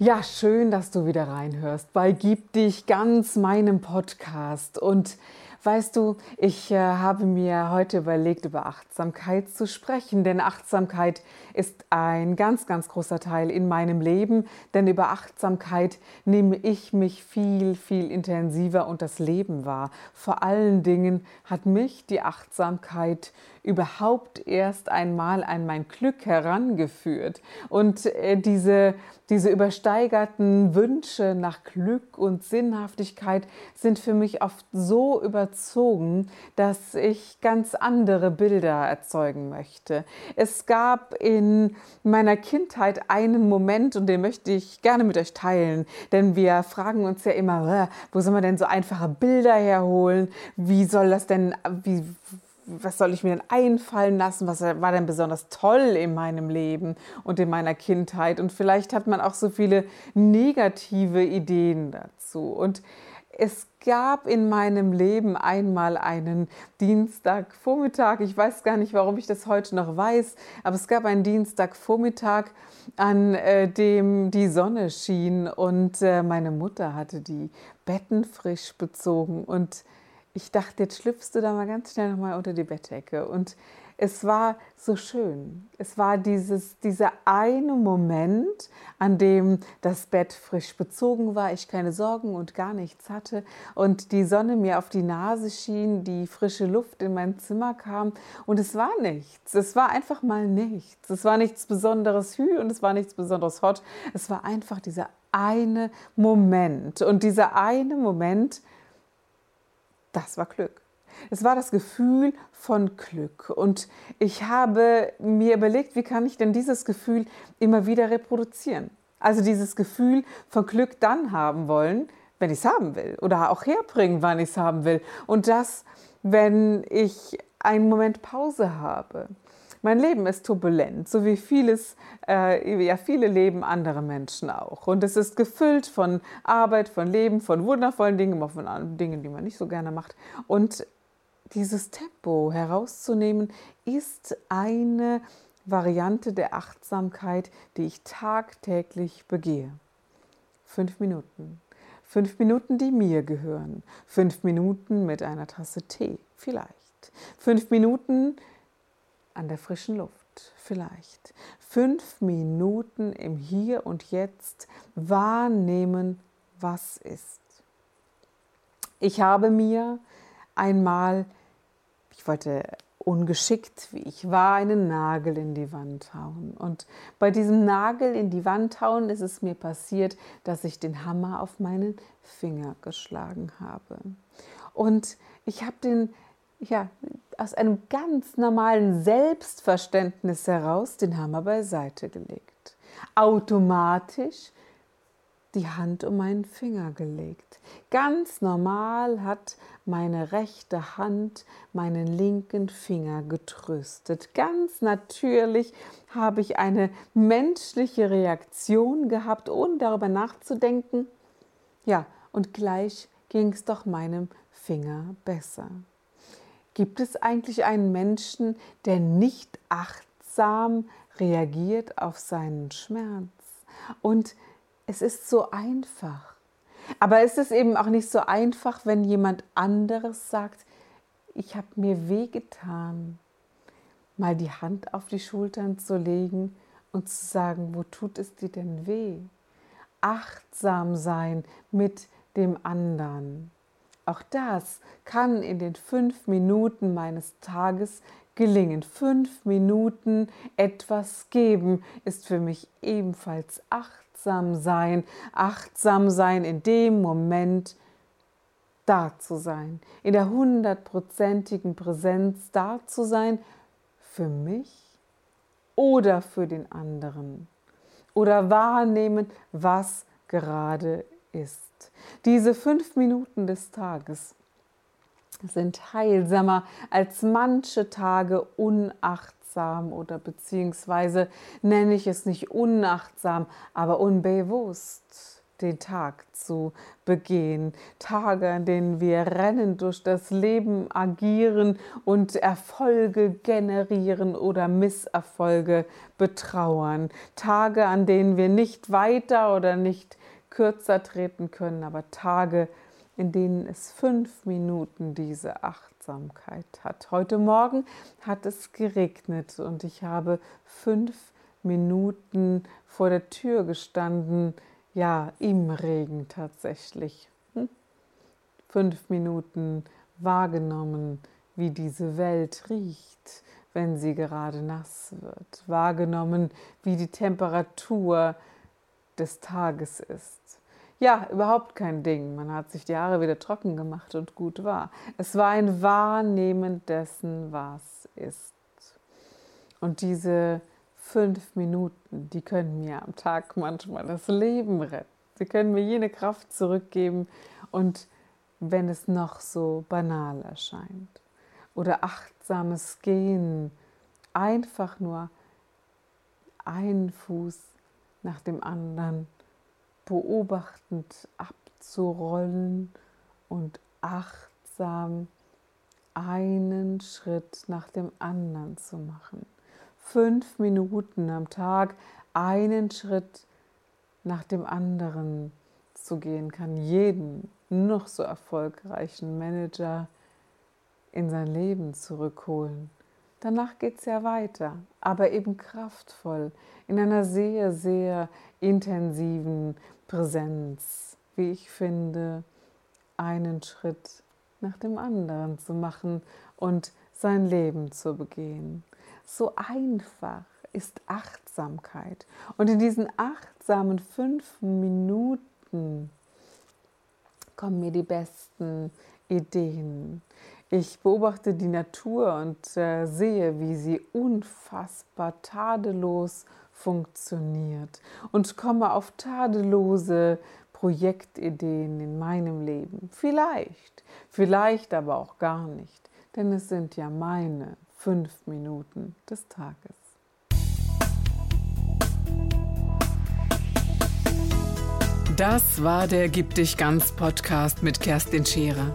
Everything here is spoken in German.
Ja, schön, dass du wieder reinhörst bei Gib dich ganz meinem Podcast. Und weißt du, ich äh, habe mir heute überlegt, über Achtsamkeit zu sprechen, denn Achtsamkeit ist ein ganz, ganz großer Teil in meinem Leben, denn über Achtsamkeit nehme ich mich viel, viel intensiver und das Leben wahr. Vor allen Dingen hat mich die Achtsamkeit überhaupt erst einmal an mein Glück herangeführt. Und äh, diese, diese übersteigerten Wünsche nach Glück und Sinnhaftigkeit sind für mich oft so überzogen, dass ich ganz andere Bilder erzeugen möchte. Es gab in meiner Kindheit einen Moment, und den möchte ich gerne mit euch teilen, denn wir fragen uns ja immer, wo soll man denn so einfache Bilder herholen? Wie soll das denn, wie, was soll ich mir denn einfallen lassen? Was war denn besonders toll in meinem Leben und in meiner Kindheit? Und vielleicht hat man auch so viele negative Ideen dazu. Und es gab in meinem Leben einmal einen Dienstagvormittag, ich weiß gar nicht, warum ich das heute noch weiß, aber es gab einen Dienstagvormittag, an äh, dem die Sonne schien und äh, meine Mutter hatte die Betten frisch bezogen und ich dachte, jetzt schlüpfst du da mal ganz schnell nochmal unter die Bettdecke. Und es war so schön. Es war dieses, dieser eine Moment, an dem das Bett frisch bezogen war, ich keine Sorgen und gar nichts hatte und die Sonne mir auf die Nase schien, die frische Luft in mein Zimmer kam und es war nichts. Es war einfach mal nichts. Es war nichts Besonderes hü und es war nichts Besonderes hot. Es war einfach dieser eine Moment. Und dieser eine Moment, das war Glück. Es war das Gefühl von Glück. Und ich habe mir überlegt, wie kann ich denn dieses Gefühl immer wieder reproduzieren? Also dieses Gefühl von Glück dann haben wollen, wenn ich es haben will. Oder auch herbringen, wann ich es haben will. Und das, wenn ich einen Moment Pause habe. Mein Leben ist turbulent, so wie vieles, äh, ja, viele Leben andere Menschen auch. Und es ist gefüllt von Arbeit, von Leben, von wundervollen Dingen, aber von Dingen, die man nicht so gerne macht. Und dieses Tempo herauszunehmen, ist eine Variante der Achtsamkeit, die ich tagtäglich begehe. Fünf Minuten. Fünf Minuten, die mir gehören. Fünf Minuten mit einer Tasse Tee, vielleicht. Fünf Minuten, an der frischen Luft vielleicht. Fünf Minuten im Hier und Jetzt wahrnehmen, was ist. Ich habe mir einmal, ich wollte ungeschickt, wie ich war, einen Nagel in die Wand hauen. Und bei diesem Nagel in die Wand hauen ist es mir passiert, dass ich den Hammer auf meinen Finger geschlagen habe. Und ich habe den ja, aus einem ganz normalen Selbstverständnis heraus den Hammer beiseite gelegt. Automatisch die Hand um meinen Finger gelegt. Ganz normal hat meine rechte Hand meinen linken Finger getröstet. Ganz natürlich habe ich eine menschliche Reaktion gehabt, ohne darüber nachzudenken. Ja, und gleich ging es doch meinem Finger besser. Gibt es eigentlich einen Menschen, der nicht achtsam reagiert auf seinen Schmerz? Und es ist so einfach. Aber es ist eben auch nicht so einfach, wenn jemand anderes sagt, ich habe mir wehgetan, mal die Hand auf die Schultern zu legen und zu sagen, wo tut es dir denn weh? Achtsam sein mit dem anderen. Auch das kann in den fünf Minuten meines Tages gelingen. Fünf Minuten etwas geben ist für mich ebenfalls achtsam sein. Achtsam sein in dem Moment da zu sein, in der hundertprozentigen Präsenz da zu sein, für mich oder für den anderen. oder wahrnehmen, was gerade ist. Diese fünf Minuten des Tages sind heilsamer als manche Tage unachtsam oder beziehungsweise nenne ich es nicht unachtsam, aber unbewusst den Tag zu begehen. Tage, an denen wir rennen durch das Leben, agieren und Erfolge generieren oder Misserfolge betrauern. Tage, an denen wir nicht weiter oder nicht kürzer treten können, aber Tage, in denen es fünf Minuten diese Achtsamkeit hat. Heute Morgen hat es geregnet und ich habe fünf Minuten vor der Tür gestanden, ja, im Regen tatsächlich. Hm? Fünf Minuten wahrgenommen, wie diese Welt riecht, wenn sie gerade nass wird. Wahrgenommen, wie die Temperatur des Tages ist. Ja, überhaupt kein Ding. Man hat sich die Haare wieder trocken gemacht und gut war. Es war ein Wahrnehmen dessen, was ist. Und diese fünf Minuten, die können mir am Tag manchmal das Leben retten. Sie können mir jene Kraft zurückgeben und wenn es noch so banal erscheint. Oder achtsames Gehen, einfach nur einen Fuß nach dem anderen beobachtend abzurollen und achtsam einen Schritt nach dem anderen zu machen. Fünf Minuten am Tag einen Schritt nach dem anderen zu gehen, kann jeden noch so erfolgreichen Manager in sein Leben zurückholen. Danach geht es ja weiter, aber eben kraftvoll, in einer sehr, sehr intensiven Präsenz, wie ich finde, einen Schritt nach dem anderen zu machen und sein Leben zu begehen. So einfach ist Achtsamkeit. Und in diesen achtsamen fünf Minuten kommen mir die besten Ideen. Ich beobachte die Natur und äh, sehe, wie sie unfassbar tadellos funktioniert und komme auf tadellose Projektideen in meinem Leben. Vielleicht, vielleicht aber auch gar nicht, denn es sind ja meine fünf Minuten des Tages. Das war der Gib dich ganz Podcast mit Kerstin Scherer.